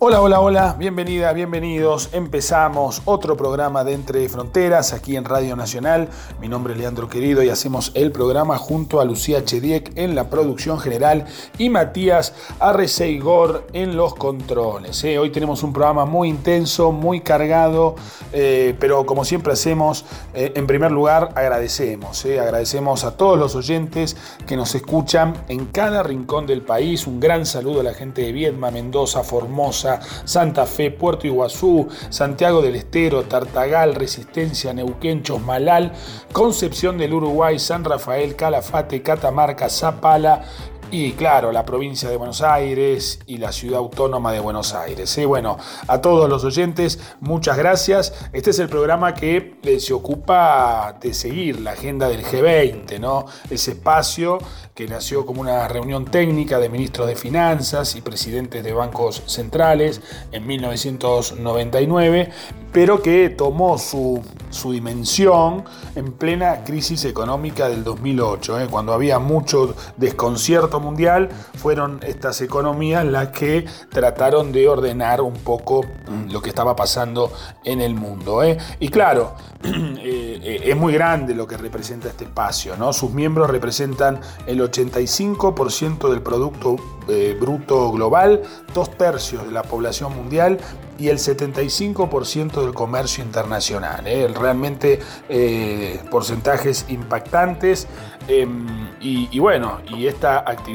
Hola, hola, hola, bienvenida, bienvenidos. Empezamos otro programa de Entre Fronteras aquí en Radio Nacional. Mi nombre es Leandro Querido y hacemos el programa junto a Lucía Chediek en la producción general y Matías Arreceigor en los controles. ¿eh? Hoy tenemos un programa muy intenso, muy cargado, eh, pero como siempre hacemos, eh, en primer lugar agradecemos. Agradecemos a todos los oyentes que nos escuchan en cada rincón del país. Un gran saludo a la gente de Viedma, Mendoza, Formosa. Santa Fe, Puerto Iguazú, Santiago del Estero, Tartagal, Resistencia, Neuquén, Chosmalal, Concepción del Uruguay, San Rafael, Calafate, Catamarca, Zapala, y claro, la provincia de Buenos Aires y la ciudad autónoma de Buenos Aires. ¿eh? Bueno, a todos los oyentes, muchas gracias. Este es el programa que eh, se ocupa de seguir la agenda del G20, ¿no? Ese espacio que nació como una reunión técnica de ministros de Finanzas y presidentes de bancos centrales en 1999, pero que tomó su, dimensión en plena crisis económica del 2008, ¿eh? cuando había mucho desconcierto mundial, fueron estas economías las que trataron de ordenar un poco mm, lo que estaba pasando en el mundo. ¿eh? Y claro, eh, es muy grande lo que representa este espacio, ¿no? sus miembros representan el 85% del Producto eh, Bruto Global, dos tercios de la población mundial y el 75% del comercio internacional. ¿eh? Realmente eh, porcentajes impactantes em, y, bueno, y esta actividad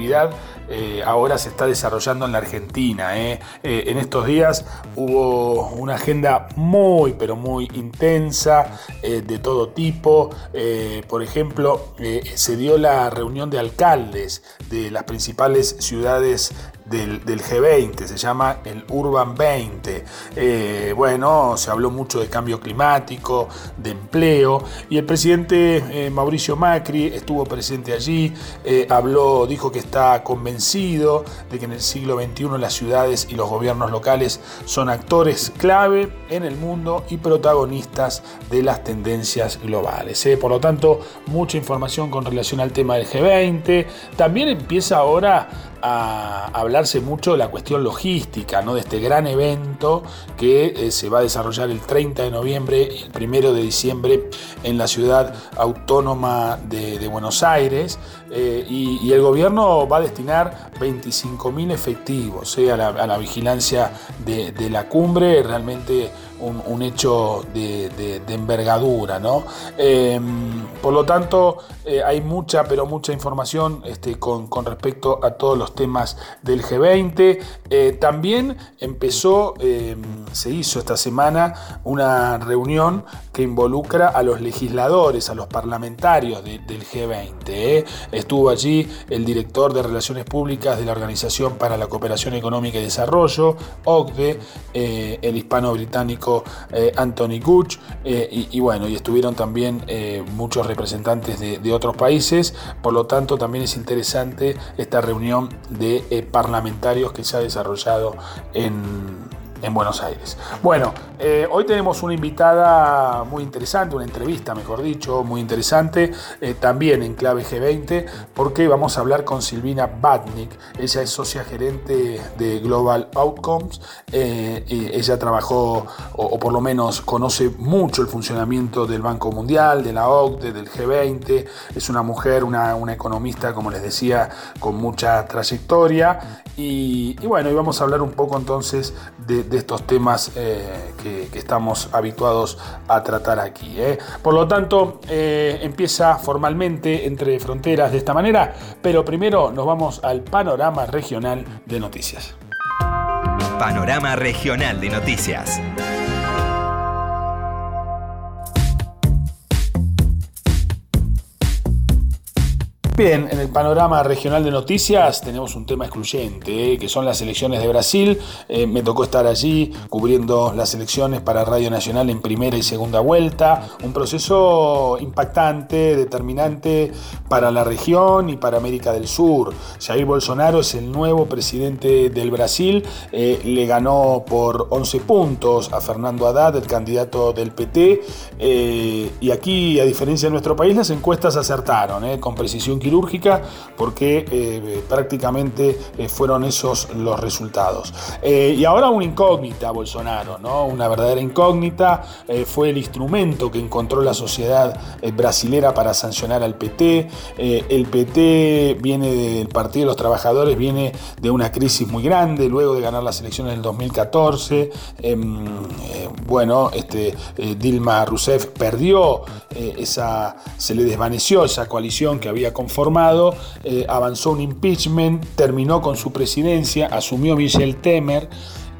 ahora se está desarrollando en la Argentina. en estos días hubo una agenda muy, pero muy intensa de todo tipo. por ejemplo, se dio la reunión de alcaldes de las principales ciudades del, G20, se llama el Urban 20. Eh, bueno, se habló mucho de cambio climático, de empleo, y el presidente eh, Mauricio Macri estuvo presente allí, eh, habló, dijo que está convencido de que en el siglo XXI las ciudades y los gobiernos locales son actores clave en el mundo y protagonistas de las tendencias globales. Por lo tanto, mucha información con relación al tema del G20. También empieza ahora a hablarse mucho de la cuestión logística, ¿no? de este gran evento que eh, se va a desarrollar el 30 de noviembre y el 1 de diciembre en la ciudad autónoma de, Buenos Aires. Eh, y, el gobierno va a destinar 25.000 efectivos eh, a, la, vigilancia de, de la cumbre. Realmente un, hecho de, envergadura. ¿no? Em, por lo tanto, eh, hay mucha, pero mucha información este, con, respecto a todos los temas del G20. Eh, también empezó, em, se hizo esta semana una reunión que involucra a los legisladores, a los parlamentarios del G20. ¿eh? Estuvo allí el director de Relaciones Públicas de la Organización para la Cooperación Económica y Desarrollo, OCDE, el eh, Anthony eh, y, bueno, y estuvieron también eh, muchos representantes de, de, otros países, por lo tanto también es interesante esta reunión de parlamentarios que se ha desarrollado en en Buenos Aires. Bueno, eh, hoy tenemos una invitada muy interesante, una entrevista, mejor dicho, muy interesante, eh, también en clave G20, porque vamos a hablar con Silvina Batnik. Ella es socia gerente de Global Outcomes. Eh, ella trabajó, o, por lo menos conoce mucho el funcionamiento del Banco Mundial, de la OCDE, del G20. Es una mujer, una, economista, como les decía, con mucha trayectoria. Y, bueno, y vamos a hablar un poco entonces de estos temas eh, que, estamos habituados a tratar aquí. Eh. Por lo tanto, eh, empieza formalmente entre fronteras de esta manera, pero primero nos vamos al panorama regional de noticias. Panorama regional de noticias. Bien, en el panorama regional de noticias tenemos un tema excluyente, eh, que son las elecciones de Brasil. Eh, me tocó estar allí cubriendo las elecciones para Radio Nacional en primera y segunda vuelta. Un proceso impactante, determinante para la región y para América del Sur. Jair Bolsonaro es el nuevo presidente del Brasil. Eh, le ganó por 11 puntos a Fernando Haddad, el candidato del PT. y aquí, a diferencia de nuestro país, las encuestas acertaron con precisión quirúrgica porque eh, prácticamente eh, fueron esos los resultados. y ahora una incógnita Bolsonaro, ¿no? una verdadera incógnita, fue el instrumento que encontró la sociedad brasilera para sancionar al PT. el PT viene del Partido de los Trabajadores, viene de una crisis muy grande luego de ganar las elecciones del 2014. Em, bueno, este, Dilma Rousseff perdió esa, se le desvaneció esa coalición que había conformado, eh, avanzó un impeachment, terminó con su presidencia, asumió Michel Temer.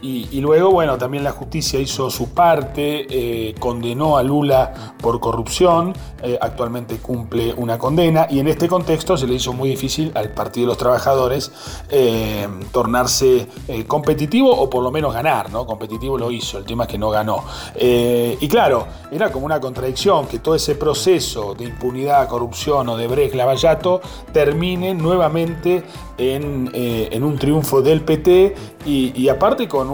Y, luego, bueno, también la justicia hizo su parte, eh, condenó a Lula por corrupción, eh, actualmente cumple una condena, y en este contexto se le hizo muy difícil al Partido de los Trabajadores eh, tornarse competitivo o por lo menos ganar, ¿no? Competitivo lo hizo, el tema es que no ganó. y claro, era como una contradicción que todo ese proceso de impunidad, corrupción o de Brecht Lavallato termine nuevamente en, un triunfo del PT y aparte con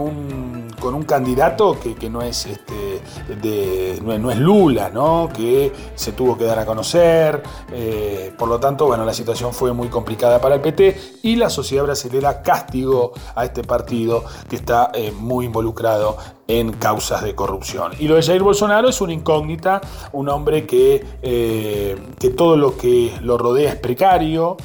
con un candidato que, no, es, este, de, no, es Lula, ¿no? que se tuvo que dar a conocer. Eh, por lo tanto, bueno, la situación fue muy complicada para el PT y la sociedad brasileña castigó a este partido que está eh, muy involucrado en causas de corrupción. Y lo de Jair Bolsonaro es una incógnita, un hombre que, eh, que todo lo que lo rodea es precario,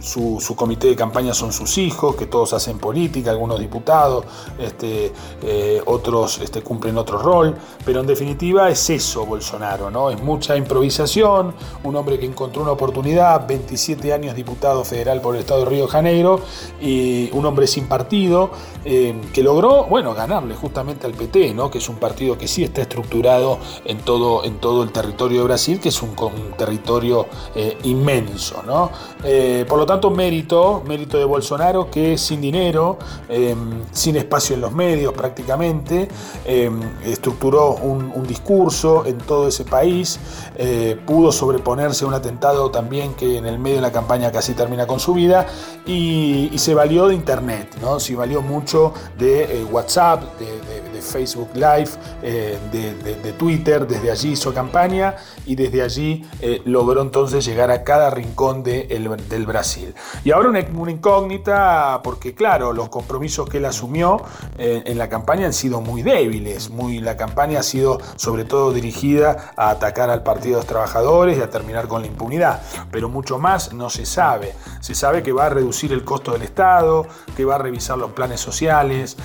su, comité de campaña son sus hijos, que todos hacen política, algunos diputados, este, eh, otros este, cumplen otro rol, pero en definitiva es eso Bolsonaro, ¿no? Es mucha improvisación, un hombre que encontró una oportunidad, 27 años diputado federal por el estado de Río de Janeiro, y un hombre sin partido, eh, que logró, bueno, ganarle justamente al PT, ¿no? Que es un partido que sí está estructurado en todo, en todo el territorio de Brasil, que es un, territorio eh, inmenso, ¿no? Eh, por lo tanto, mérito, mérito de Bolsonaro que sin dinero, em, sin espacio en los medios prácticamente, em, estructuró un, discurso en todo ese país, eh, pudo sobreponerse a un atentado también que en el medio de la campaña casi termina con su vida y, se valió de Internet, ¿no? Se valió mucho de eh, WhatsApp, de Facebook Live, eh, de, Twitter, desde allí hizo campaña y desde allí eh, logró entonces llegar a cada rincón del Brasil. Y ahora una, incógnita porque claro, los compromisos que él asumió eh, en la campaña han sido muy débiles, muy, la campaña ha sido sobre todo dirigida a atacar al Partido de los Trabajadores y a terminar con la impunidad, pero mucho más no se sabe. Se sabe que va a reducir el costo del Estado, que va a revisar los planes sociales,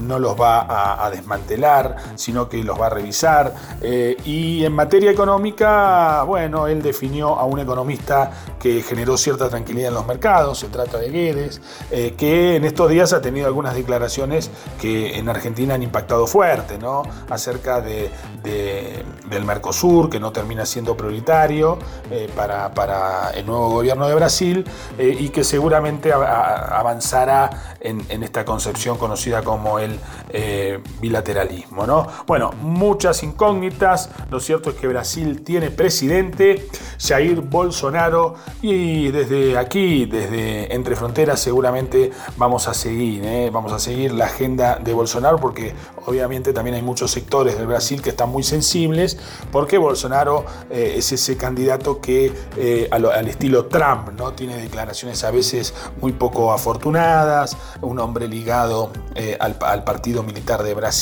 no los va a, a desmantelar, sino que los va a revisar. Eh, y en materia económica, bueno, él definió a un economista que generó cierta tranquilidad en los mercados, se trata de Guedes, eh, que en estos días ha tenido algunas declaraciones que en Argentina han impactado fuerte, ¿no? Acerca de, del Mercosur, que no termina siendo prioritario eh, para, para, el nuevo gobierno de Brasil y que seguramente avanzará en, en, esta concepción conocida como el bilateralismo. ¿no? Bueno, muchas incógnitas. Lo cierto es que Brasil tiene presidente, Jair Bolsonaro, y desde aquí, desde Entre Fronteras, seguramente vamos a seguir, ¿eh? vamos a seguir la agenda de Bolsonaro, porque obviamente también hay muchos sectores del Brasil que están muy sensibles, porque Bolsonaro eh, es ese candidato que eh, al, estilo Trump, ¿no? Tiene declaraciones a veces muy poco afortunadas, un hombre ligado al, al partido militar de Brasil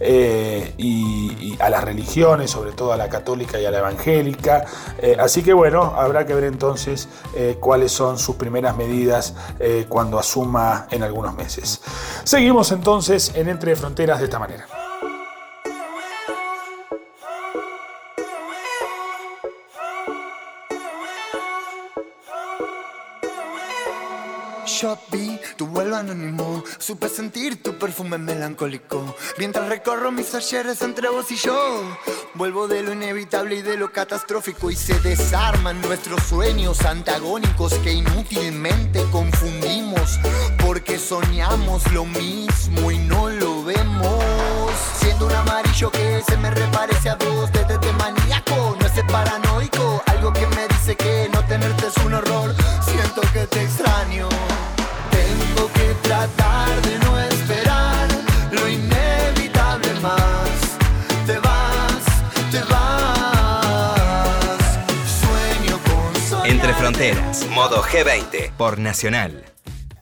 eh, y, a las religiones, sobre todo a la católica y a la evangélica. Eh, así que bueno, habrá que ver entonces eh, cuáles son sus primeras medidas cuando asuma en algunos meses. Seguimos entonces en Entre Fronteras de esta manera. Yo vi tu vuelo anónimo, supe sentir tu perfume melancólico. Mientras recorro mis ayeres entre vos y yo, vuelvo de lo inevitable y de lo catastrófico y se desarman nuestros sueños antagónicos que inútilmente confundimos porque soñamos lo mismo y no lo vemos. Siendo un amarillo que se me reparece a vos, desde de maníaco, no es paranoico, algo que me dice que no tenerte es un horror. Siento que te extraño que tratar de no esperar lo inevitable más. Te vas, te vas. Sueño con Entre Fronteras, modo G20 por Nacional.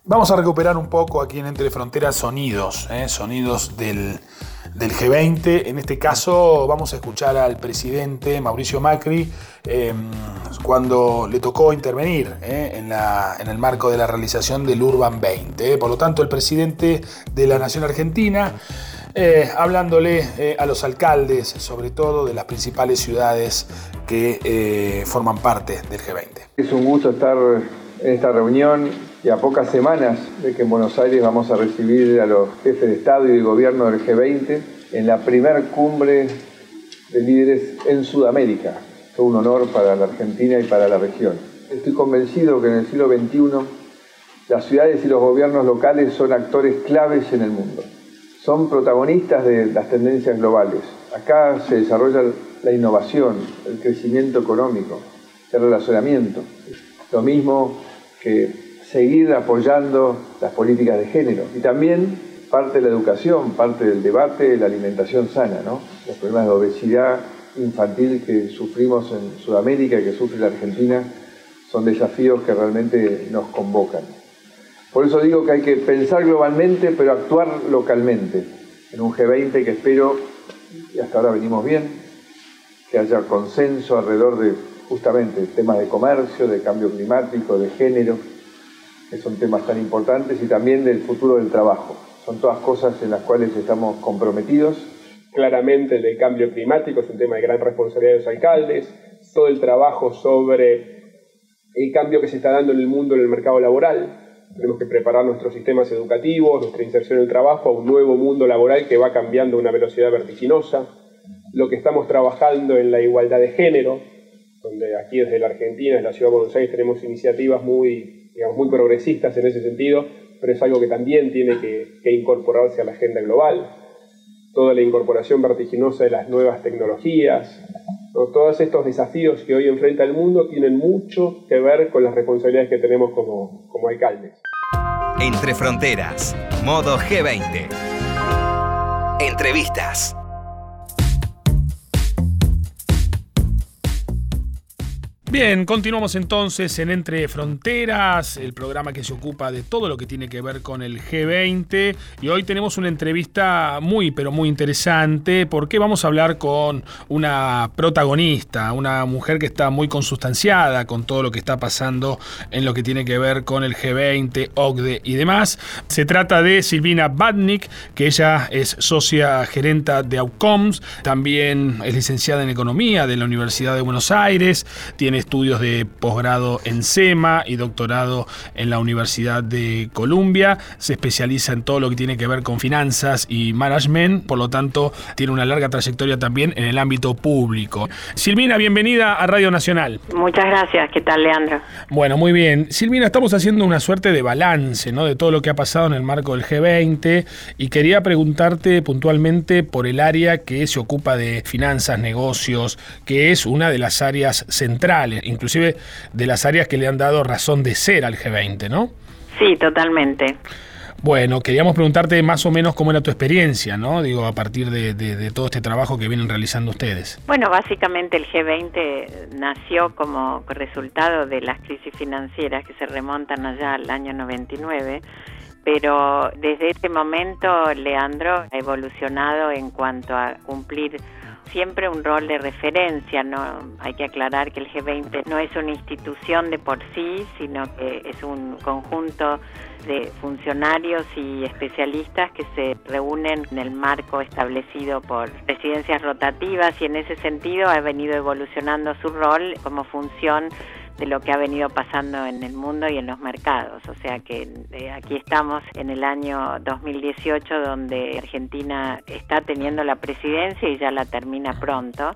Vamos a recuperar un poco aquí en Entre Fronteras sonidos, ¿eh? sonidos del, G20. En este caso vamos a escuchar al presidente Mauricio Macri em, cuando le tocó intervenir ¿eh? en, el marco de la realización del Urban 20. ¿eh? Por lo tanto, el presidente de la Nación Argentina eh, hablándole a los alcaldes, sobre todo de las principales ciudades que forman parte del G20. Es un gusto estar en esta reunión y a pocas semanas de que en Buenos Aires vamos a recibir a los jefes de Estado y de Gobierno del G20 en la primer cumbre de líderes en Sudamérica. Es un honor para la Argentina y para la región. Estoy convencido que en el siglo XXI las ciudades y los gobiernos locales son actores claves en el mundo son protagonistas de las tendencias globales. Acá se desarrolla la innovación, el crecimiento económico, el relacionamiento. Lo mismo que seguir apoyando las políticas de género. Y también parte de la educación, parte del debate, la alimentación sana, ¿no? Los problemas de obesidad infantil que sufrimos en Sudamérica y que sufre la Argentina son desafíos que realmente nos convocan. Por eso digo que hay que pensar globalmente, pero actuar localmente. En un G20 que espero, y hasta ahora venimos bien, que haya consenso alrededor de justamente temas de comercio, de cambio climático, de género, que son temas tan importantes, y también del futuro del trabajo. Son todas cosas en las cuales estamos comprometidos. Claramente el del cambio climático es un tema de gran responsabilidad de los alcaldes, todo el trabajo sobre el cambio que se está dando en el mundo en el mercado laboral, tenemos que preparar nuestros sistemas educativos, nuestra inserción en el trabajo a un nuevo mundo laboral que va cambiando a una velocidad vertiginosa. Lo que estamos trabajando en la igualdad de género, donde aquí desde la Argentina, desde la Ciudad de Buenos Aires, tenemos iniciativas muy, digamos, muy progresistas en ese sentido, pero es algo que también tiene que, incorporarse a la agenda global. Toda la incorporación vertiginosa de las nuevas tecnologías, todos estos desafíos que hoy enfrenta el mundo tienen mucho que ver con las responsabilidades que tenemos como, como alcaldes. Entre Fronteras, modo G20. Entrevistas. Bien, continuamos entonces en Entre Fronteras, el programa que se ocupa de todo lo que tiene que ver con el G20 y hoy tenemos una entrevista muy pero muy interesante porque vamos a hablar con una protagonista, una mujer que está muy consustanciada con todo lo que está pasando en lo que tiene que ver con el G20, OCDE y demás. Se trata de Silvina Badnik, que ella es socia gerenta de Outcomes, también es licenciada en Economía de la Universidad de Buenos Aires, tiene estudios de posgrado en SEMA y doctorado en la Universidad de Columbia. Se especializa en todo lo que tiene que ver con finanzas y management, por lo tanto tiene una larga trayectoria también en el ámbito público. Silvina, bienvenida a Radio Nacional. Muchas gracias, ¿qué tal Leandro? Bueno, muy bien. Silvina, estamos haciendo una suerte de balance ¿no? de todo lo que ha pasado en el marco del G20 y quería preguntarte puntualmente por el área que se ocupa de finanzas, negocios, que es una de las áreas centrales inclusive de las áreas que le han dado razón de ser al G20, ¿no? Sí, totalmente. Bueno, queríamos preguntarte más o menos cómo era tu experiencia, ¿no? Digo, a partir de, todo este trabajo que vienen realizando ustedes. Bueno, básicamente el G20 nació como resultado de las crisis financieras que se remontan allá al año 99 pero desde ese momento Leandro ha evolucionado en cuanto a cumplir siempre un rol de referencia, no hay que aclarar que el G20 no es una institución de por sí, sino que es un conjunto de funcionarios y especialistas que se reúnen en el marco establecido por presidencias rotativas y en ese sentido ha venido evolucionando su rol como función de lo que ha venido pasando en el mundo y en los mercados. O sea que eh, aquí estamos en el año 2018 donde Argentina está teniendo la presidencia y ya la termina pronto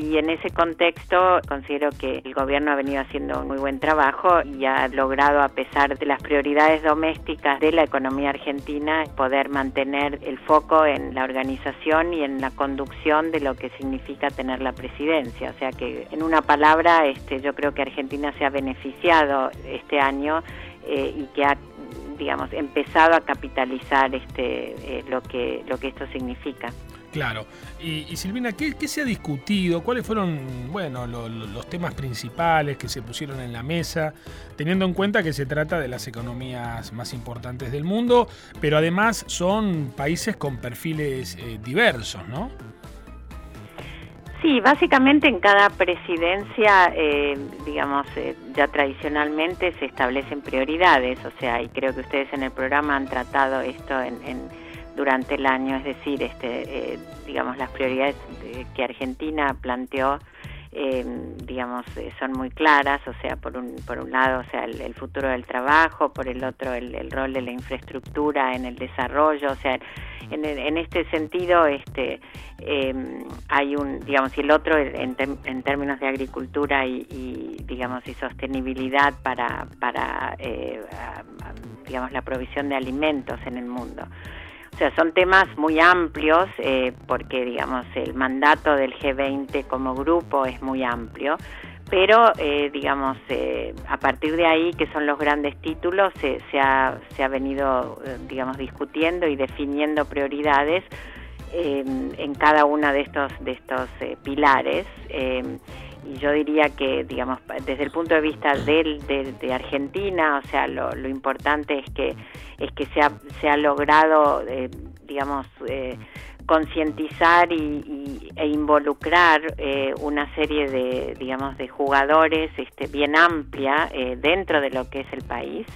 y en ese contexto considero que el gobierno ha venido haciendo un muy buen trabajo y ha logrado, a pesar de las prioridades domésticas de la economía argentina, poder mantener el foco en la organización y en la conducción de lo que significa tener la presidencia. O sea que, en una palabra, este, yo creo que Argentina se ha beneficiado este año eh, y que ha digamos empezado a capitalizar este eh, lo que lo que esto significa. Claro. Y, Silvina, ¿qué, se ha discutido? ¿Cuáles fueron bueno, los temas principales que se pusieron en la mesa, teniendo en cuenta que se trata de las economías más importantes del mundo, pero además son países con perfiles eh, diversos, ¿no? Sí, básicamente en cada presidencia, eh, digamos, eh, ya tradicionalmente se establecen prioridades, o sea, y creo que ustedes en el programa han tratado esto en durante el año, es decir, este, eh, digamos las prioridades que Argentina planteó, eh, digamos, eh, son muy claras, o sea, por un por un lado, o sea, el, futuro del trabajo, por el otro, el, rol de la infraestructura en el desarrollo, o sea, en, en este sentido, este, hay un, digamos, y el otro en, en términos de agricultura y, digamos, y sostenibilidad para para digamos la provisión de alimentos en el mundo. O sea, son temas muy amplios eh, porque, digamos, el mandato del G20 como grupo es muy amplio, pero, eh, digamos, eh, a partir de ahí, que son los grandes títulos, se, ha, se ha, venido, digamos, discutiendo y definiendo prioridades en cada uno de estos, de estos pilares y yo diría que, digamos, desde el punto de vista del, de, Argentina, o sea, lo, importante es que es que se ha, se ha logrado, eh, digamos, eh, concientizar y, e involucrar eh, una serie de, digamos, de jugadores este, bien amplia dentro de lo que es el país.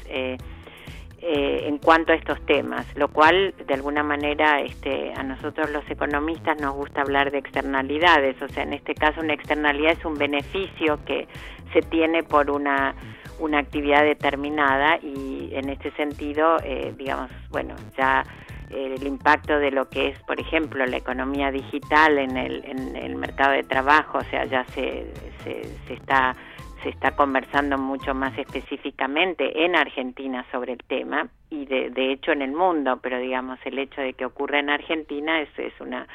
Eh, en cuanto a estos temas, lo cual de alguna manera este, a nosotros los economistas nos gusta hablar de externalidades, o sea, en este caso una externalidad es un beneficio que se tiene por una, una actividad determinada y en este sentido, eh, digamos, bueno, ya el impacto de lo que es, por ejemplo, la economía digital en el, en el mercado de trabajo, o sea, ya se, se, se está se está conversando mucho más específicamente en Argentina sobre el tema y de, de hecho en el mundo, pero digamos el hecho de que ocurra en Argentina es, es una,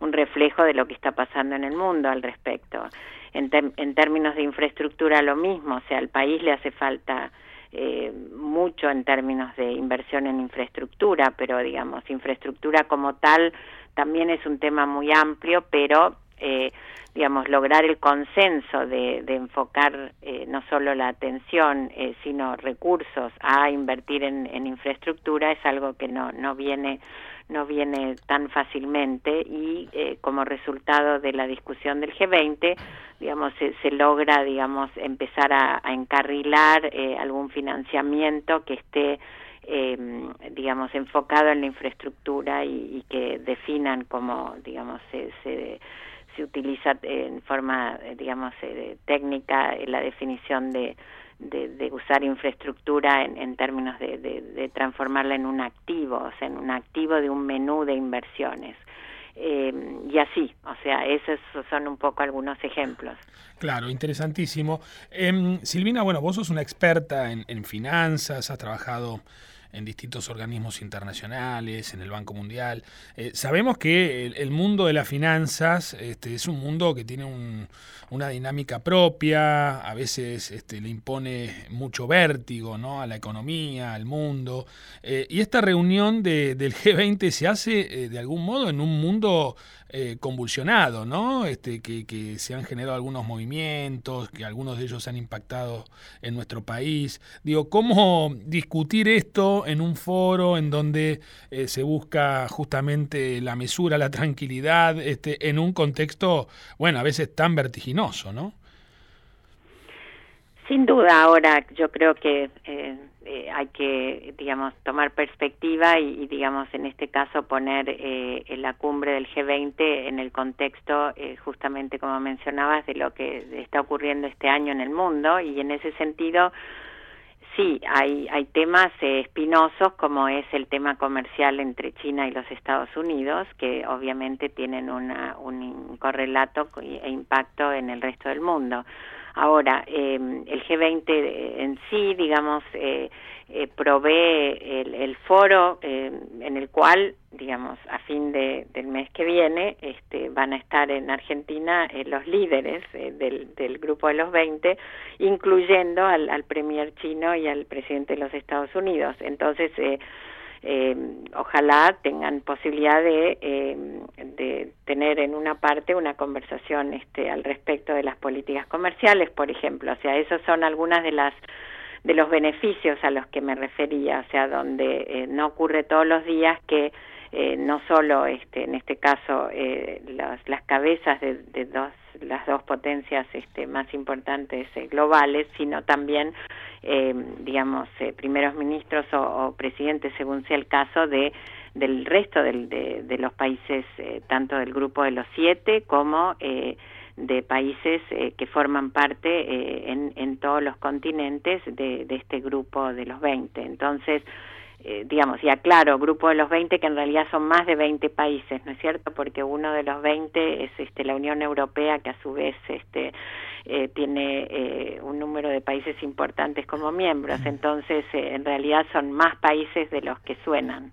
un reflejo de lo que está pasando en el mundo al respecto. En, en términos de infraestructura lo mismo, o sea, al país le hace falta eh, mucho en términos de inversión en infraestructura, pero digamos, infraestructura como tal también es un tema muy amplio, pero eh, digamos, lograr el consenso de, enfocar eh, no solo la atención, eh, sino recursos a invertir en, infraestructura es algo que no, no viene no viene tan fácilmente y eh, como resultado de la discusión del G20, digamos, se, logra, digamos, empezar a, encarrilar algún financiamiento que esté digamos, enfocado en la infraestructura y, que definan como, digamos, se, se se utiliza en forma, eh, digamos, eh, técnica la definición de, de, usar infraestructura en, términos de, transformarla en un activo, o sea, en un activo de un menú de inversiones. Eh, y así, o sea, esos son un poco algunos ejemplos. Claro, interesantísimo. Em, Silvina, bueno, vos sos una experta en, en finanzas, has trabajado en distintos organismos internacionales, en el Banco Mundial. Eh, sabemos que el, mundo de las finanzas este, es un mundo que tiene una dinámica propia, a veces este, le impone mucho vértigo ¿no? a la economía, al mundo. Eh, y esta reunión del G20 se hace eh, de algún modo en un mundo eh, convulsionado, ¿no? Este, que, se han generado algunos movimientos, que algunos de ellos han impactado en nuestro país. Digo, ¿cómo discutir esto en un foro en donde eh, se busca justamente la mesura, la tranquilidad, este, en un contexto, bueno, a veces tan vertiginoso, ¿no? Sin duda, ahora yo creo que eh, eh, hay que, digamos, tomar perspectiva y, digamos, en este caso poner eh, la cumbre del G20 en el contexto, eh, justamente como mencionabas, de lo que está ocurriendo este año en el mundo y en ese sentido, sí, hay, hay temas eh, espinosos como es el tema comercial entre China y los Estados Unidos, que obviamente tienen una, un correlato e impacto en el resto del mundo. Ahora, eh, el G20 en sí, digamos, eh, eh, provee el, foro eh, en el cual, digamos, a fin de, del mes que viene, este, van a estar en Argentina los líderes del, del, grupo de los 20, incluyendo al, al premier chino y al presidente de los Estados Unidos. Entonces, ojalá tengan posibilidad de, de tener en una parte una conversación este, al respecto de las políticas comerciales, por ejemplo. O sea, esas son algunas de las de los beneficios a los que me refería, o sea, donde no ocurre todos los días que eh, no solo este, en este caso eh, las, las cabezas de, de, dos las dos potencias este, más importantes eh, globales, sino también, eh, digamos, eh, primeros ministros o, presidentes, según sea el caso, de del resto del, de, los países, eh, tanto del grupo de los siete como de países eh, que forman parte eh, en, en todos los continentes de, de este grupo de los 20. Entonces, eh, digamos, y aclaro, grupo de los 20 que en realidad son más de 20 países, ¿no es cierto? Porque uno de los 20 es este, la Unión Europea, que a su vez este, eh, tiene eh, un número de países importantes como miembros, entonces eh, en realidad son más países de los que suenan.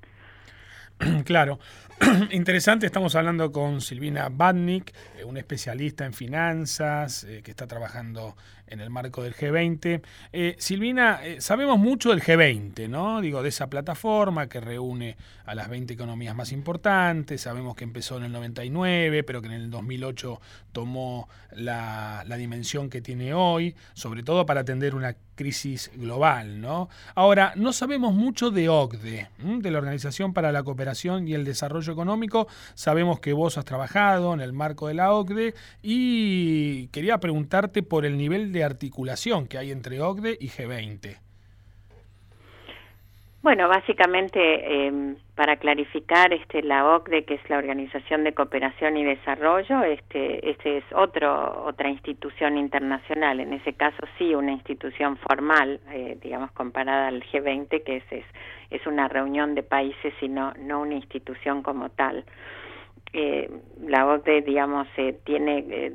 Claro. Interesante, estamos hablando con Silvina Badnik, eh, una especialista en finanzas eh, que está trabajando en el marco del G20. Eh, Silvina, eh, sabemos mucho del G20, ¿no? Digo, de esa plataforma que reúne a las 20 economías más importantes. Sabemos que empezó en el 99, pero que en el 2008 tomó la, dimensión que tiene hoy, sobre todo para atender una crisis global, ¿no? Ahora, no sabemos mucho de OCDE, de la Organización para la Cooperación y el Desarrollo Económico. Sabemos que vos has trabajado en el marco de la OCDE y quería preguntarte por el nivel de articulación que hay entre OCDE y G20. Bueno, básicamente eh, para clarificar, este, la OCDE, que es la Organización de Cooperación y Desarrollo, este, este es otro, otra institución internacional. En ese caso sí, una institución formal, eh, digamos comparada al G20, que es, es, es una reunión de países y no, no una institución como tal. Eh, la OCDE, digamos, eh, tiene eh,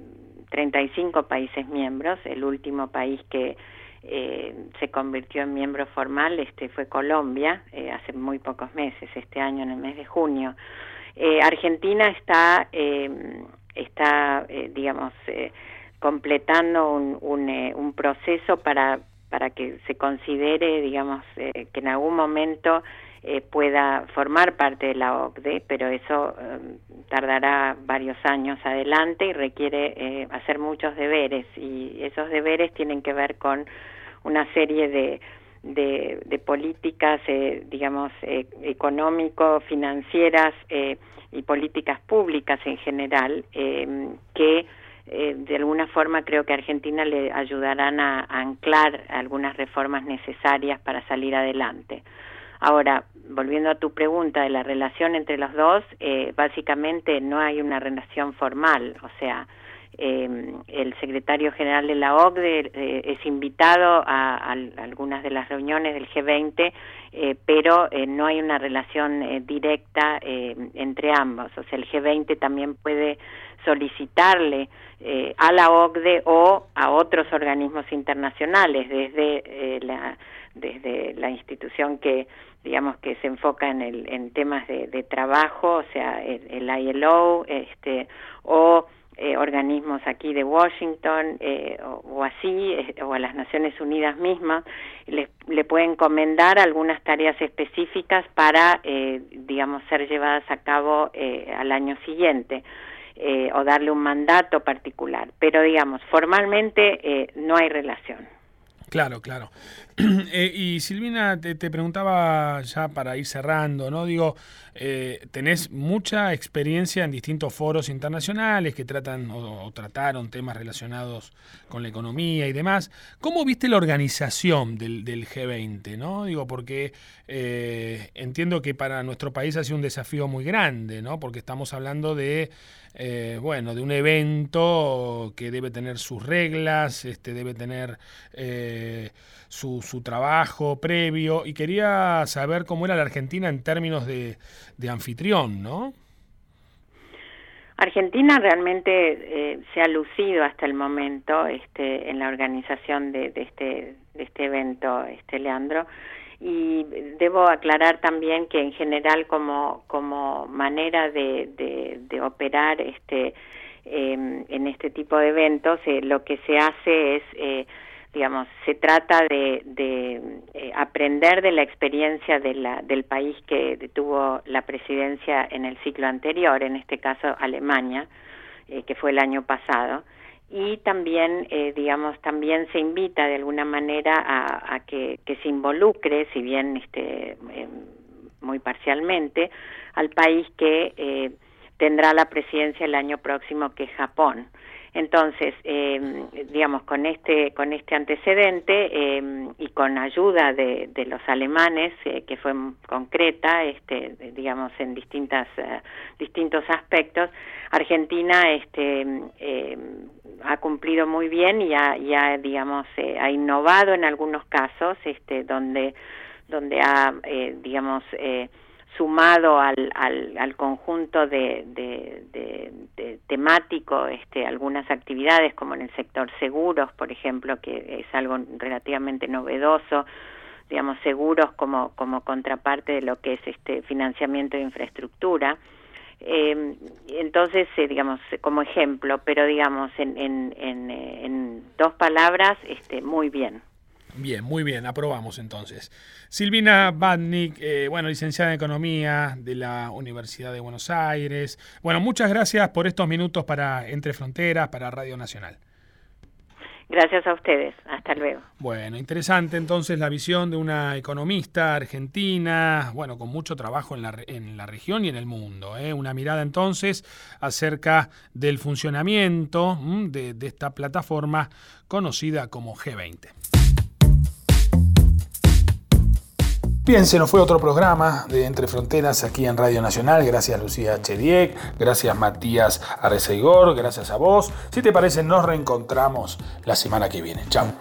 35 países miembros. El último país que eh, se convirtió en miembro formal este fue Colombia eh, hace muy pocos meses, este año en el mes de junio. Eh, Argentina está eh, está digamos completando un, un, un, proceso para para que se considere digamos que en algún momento eh, pueda formar parte de la OCDE, pero eso eh, tardará varios años adelante y requiere eh, hacer muchos deberes y esos deberes tienen que ver con una serie de de, políticas, eh, digamos, eh, económico-financieras y políticas públicas en general, que de alguna forma creo que a Argentina le ayudarán a anclar algunas reformas necesarias para salir adelante. Ahora, volviendo a tu pregunta de la relación entre los dos, eh, básicamente no hay una relación formal, o sea, eh, el secretario general de la OCDE eh, es invitado a, algunas de las reuniones del G20, eh, pero eh, no hay una relación eh, directa entre ambos. O sea, el G20 también puede solicitarle a la OCDE o a otros organismos internacionales desde la desde la institución que digamos que se enfoca en el en temas de, de trabajo, o sea, el, el ILO, este o eh, organismos aquí de Washington eh, o, así, eh, o a las Naciones Unidas mismas, le, le pueden encomendar algunas tareas específicas para, eh, digamos, ser llevadas a cabo al año siguiente. o darle un mandato particular, pero digamos, formalmente no hay relación. Claro, claro. Eh, y Silvina, te, te, preguntaba ya para ir cerrando, ¿no? Digo, eh, tenés mucha experiencia en distintos foros internacionales que tratan o, trataron temas relacionados con la economía y demás. ¿Cómo viste la organización del, del G20, no? Digo, porque eh, entiendo que para nuestro país ha sido un desafío muy grande, ¿no? Porque estamos hablando de bueno, de un evento que debe tener sus reglas, este, debe tener eh, su, trabajo previo, y quería saber cómo era la Argentina en términos de, de anfitrión, ¿no? Argentina realmente eh, se ha lucido hasta el momento este, en la organización de, de, este, de este evento, este Leandro y debo aclarar también que en general como como manera de, de, operar este eh, en este tipo de eventos eh, lo que se hace es eh, digamos, se trata de, eh, aprender de la experiencia de la, del país que tuvo la presidencia en el ciclo anterior, en este caso Alemania, eh, que fue el año pasado, y también, eh, digamos, también se invita de alguna manera a, que, se involucre, si bien este, muy parcialmente, al país que tendrá la presidencia el año próximo, que es Japón. Entonces, eh, digamos, con este, con este antecedente eh, y con ayuda de, los alemanes, eh, que fue concreta, este, digamos, en distintas, distintos aspectos, Argentina este, ha cumplido muy bien y ha, digamos, ha innovado en algunos casos, este, donde, donde ha, digamos, sumado al, al, conjunto de, de, temático este, algunas actividades como en el sector seguros, por ejemplo, que es algo relativamente novedoso, digamos, seguros como, como contraparte de lo que es este financiamiento de infraestructura. Eh, entonces, eh, digamos, como ejemplo, pero digamos, en, en, en, en dos palabras, este, muy bien. Bien, muy bien, aprobamos entonces. Silvina Badnik, eh, bueno, licenciada en Economía de la Universidad de Buenos Aires. Bueno, muchas gracias por estos minutos para Entre Fronteras, para Radio Nacional. Gracias a ustedes. Hasta luego. Bueno, interesante entonces la visión de una economista argentina, bueno, con mucho trabajo en la, en la región y en el mundo. ¿eh? Una mirada entonces acerca del funcionamiento de, de esta plataforma conocida como G20. Bien, se nos fue otro programa de Entre Fronteras aquí en Radio Nacional. Gracias Lucía Chediek, gracias Matías Arreceigor, gracias a vos. Si te parece, nos reencontramos la semana que viene. Chao.